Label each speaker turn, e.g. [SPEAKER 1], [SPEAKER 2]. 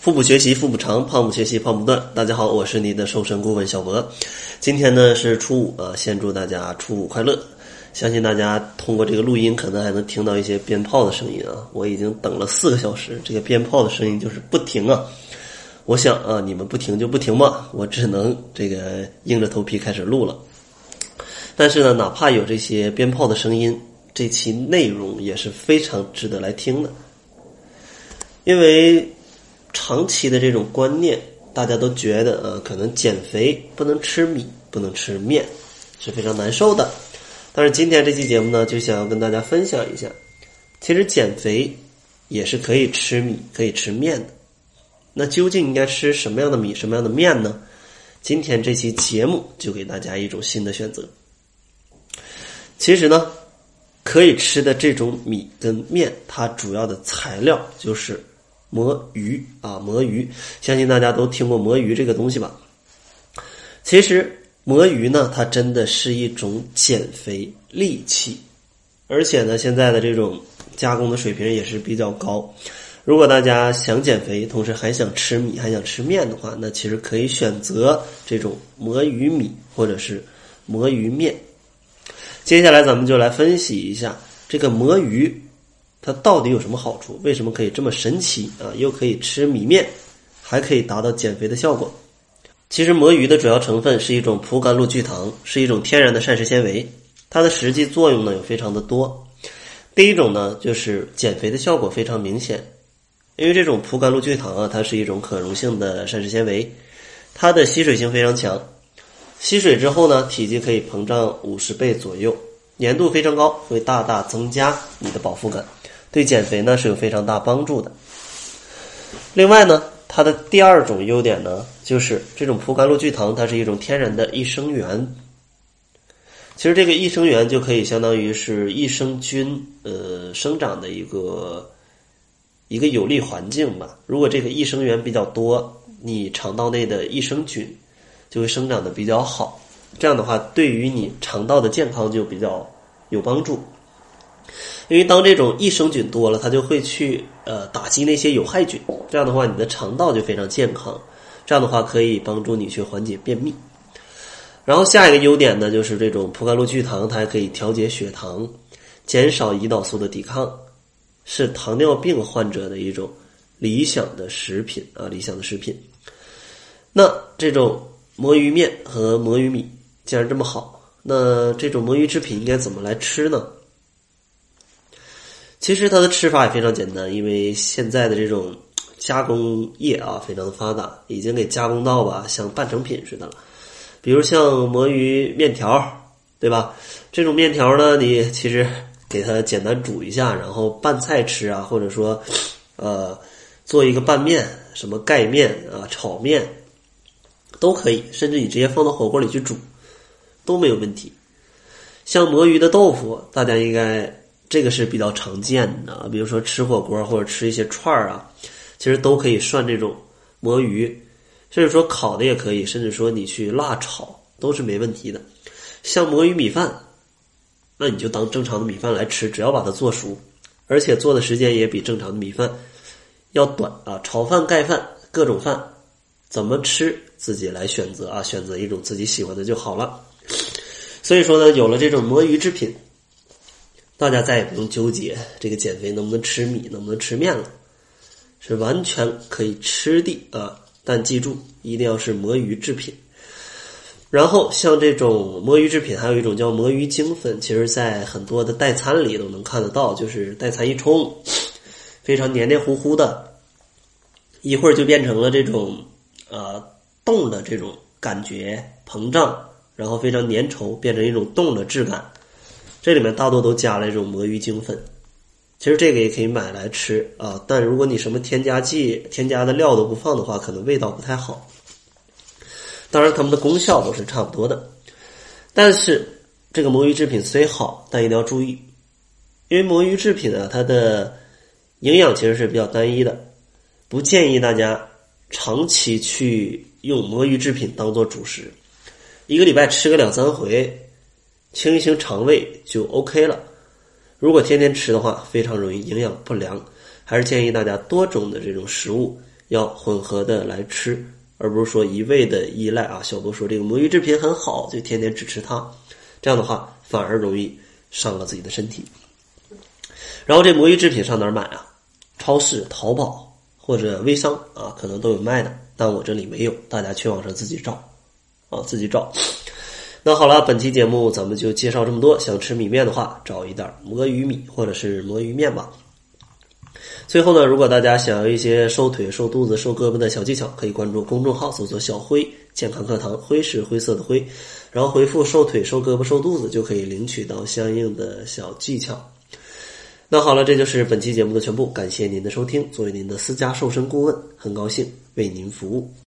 [SPEAKER 1] 腹部学习腹部长，胖不学习胖不断。大家好，我是你的瘦身顾问小博。今天呢是初五啊，先祝大家初五快乐。相信大家通过这个录音，可能还能听到一些鞭炮的声音啊。我已经等了四个小时，这个鞭炮的声音就是不停啊。我想啊，你们不停就不停吧，我只能这个硬着头皮开始录了。但是呢，哪怕有这些鞭炮的声音，这期内容也是非常值得来听的，因为。长期的这种观念，大家都觉得呃，可能减肥不能吃米，不能吃面，是非常难受的。但是今天这期节目呢，就想要跟大家分享一下，其实减肥也是可以吃米，可以吃面的。那究竟应该吃什么样的米，什么样的面呢？今天这期节目就给大家一种新的选择。其实呢，可以吃的这种米跟面，它主要的材料就是。魔芋啊，魔芋，相信大家都听过魔芋这个东西吧？其实魔芋呢，它真的是一种减肥利器，而且呢，现在的这种加工的水平也是比较高。如果大家想减肥，同时还想吃米，还想吃面的话，那其实可以选择这种魔芋米或者是魔芋面。接下来咱们就来分析一下这个魔芋。它到底有什么好处？为什么可以这么神奇啊？又可以吃米面，还可以达到减肥的效果？其实魔芋的主要成分是一种葡甘露聚糖，是一种天然的膳食纤维。它的实际作用呢有非常的多。第一种呢就是减肥的效果非常明显，因为这种葡甘露聚糖啊，它是一种可溶性的膳食纤维，它的吸水性非常强，吸水之后呢，体积可以膨胀五十倍左右，粘度非常高，会大大增加你的饱腹感。对减肥呢是有非常大帮助的。另外呢，它的第二种优点呢，就是这种葡甘露聚糖，它是一种天然的益生元。其实这个益生元就可以相当于是益生菌呃生长的一个一个有利环境吧。如果这个益生元比较多，你肠道内的益生菌就会生长的比较好。这样的话，对于你肠道的健康就比较有帮助。因为当这种益生菌多了，它就会去呃打击那些有害菌，这样的话你的肠道就非常健康，这样的话可以帮助你去缓解便秘。然后下一个优点呢，就是这种葡甘露聚糖，它还可以调节血糖，减少胰岛素的抵抗，是糖尿病患者的一种理想的食品啊，理想的食品。那这种魔芋面和魔芋米既然这么好，那这种魔芋制品应该怎么来吃呢？其实它的吃法也非常简单，因为现在的这种加工业啊非常的发达，已经给加工到吧像半成品似的了。比如像魔芋面条，对吧？这种面条呢，你其实给它简单煮一下，然后拌菜吃啊，或者说呃做一个拌面，什么盖面啊、炒面都可以，甚至你直接放到火锅里去煮都没有问题。像魔芋的豆腐，大家应该。这个是比较常见的，比如说吃火锅或者吃一些串儿啊，其实都可以涮这种魔芋，甚至说烤的也可以，甚至说你去辣炒都是没问题的。像魔芋米饭，那你就当正常的米饭来吃，只要把它做熟，而且做的时间也比正常的米饭要短啊。炒饭、盖饭各种饭怎么吃自己来选择啊，选择一种自己喜欢的就好了。所以说呢，有了这种魔芋制品。大家再也不用纠结这个减肥能不能吃米，能不能吃面了，是完全可以吃的啊！但记住，一定要是魔芋制品。然后像这种魔芋制品，还有一种叫魔芋精粉，其实在很多的代餐里都能看得到，就是代餐一冲，非常黏黏糊糊的，一会儿就变成了这种呃冻的这种感觉，膨胀，然后非常粘稠，变成一种冻的质感。这里面大多都加了这种魔芋精粉，其实这个也可以买来吃啊。但如果你什么添加剂、添加的料都不放的话，可能味道不太好。当然，它们的功效都是差不多的。但是这个魔芋制品虽好，但一定要注意，因为魔芋制品啊，它的营养其实是比较单一的，不建议大家长期去用魔芋制品当做主食，一个礼拜吃个两三回。清一清肠胃就 OK 了。如果天天吃的话，非常容易营养不良。还是建议大家多种的这种食物要混合的来吃，而不是说一味的依赖啊。小波说这个魔芋制品很好，就天天只吃它，这样的话反而容易伤了自己的身体。然后这魔芋制品上哪儿买啊？超市、淘宝或者微商啊，可能都有卖的，但我这里没有，大家去网上自己找啊，自己找。那好了，本期节目咱们就介绍这么多。想吃米面的话，找一袋魔芋米或者是魔芋面吧。最后呢，如果大家想要一些瘦腿、瘦肚子、瘦胳膊的小技巧，可以关注公众号，搜索“小辉健康课堂”，辉是灰色的灰，然后回复“瘦腿、瘦胳膊、瘦肚子”就可以领取到相应的小技巧。那好了，这就是本期节目的全部，感谢您的收听。作为您的私家瘦身顾问，很高兴为您服务。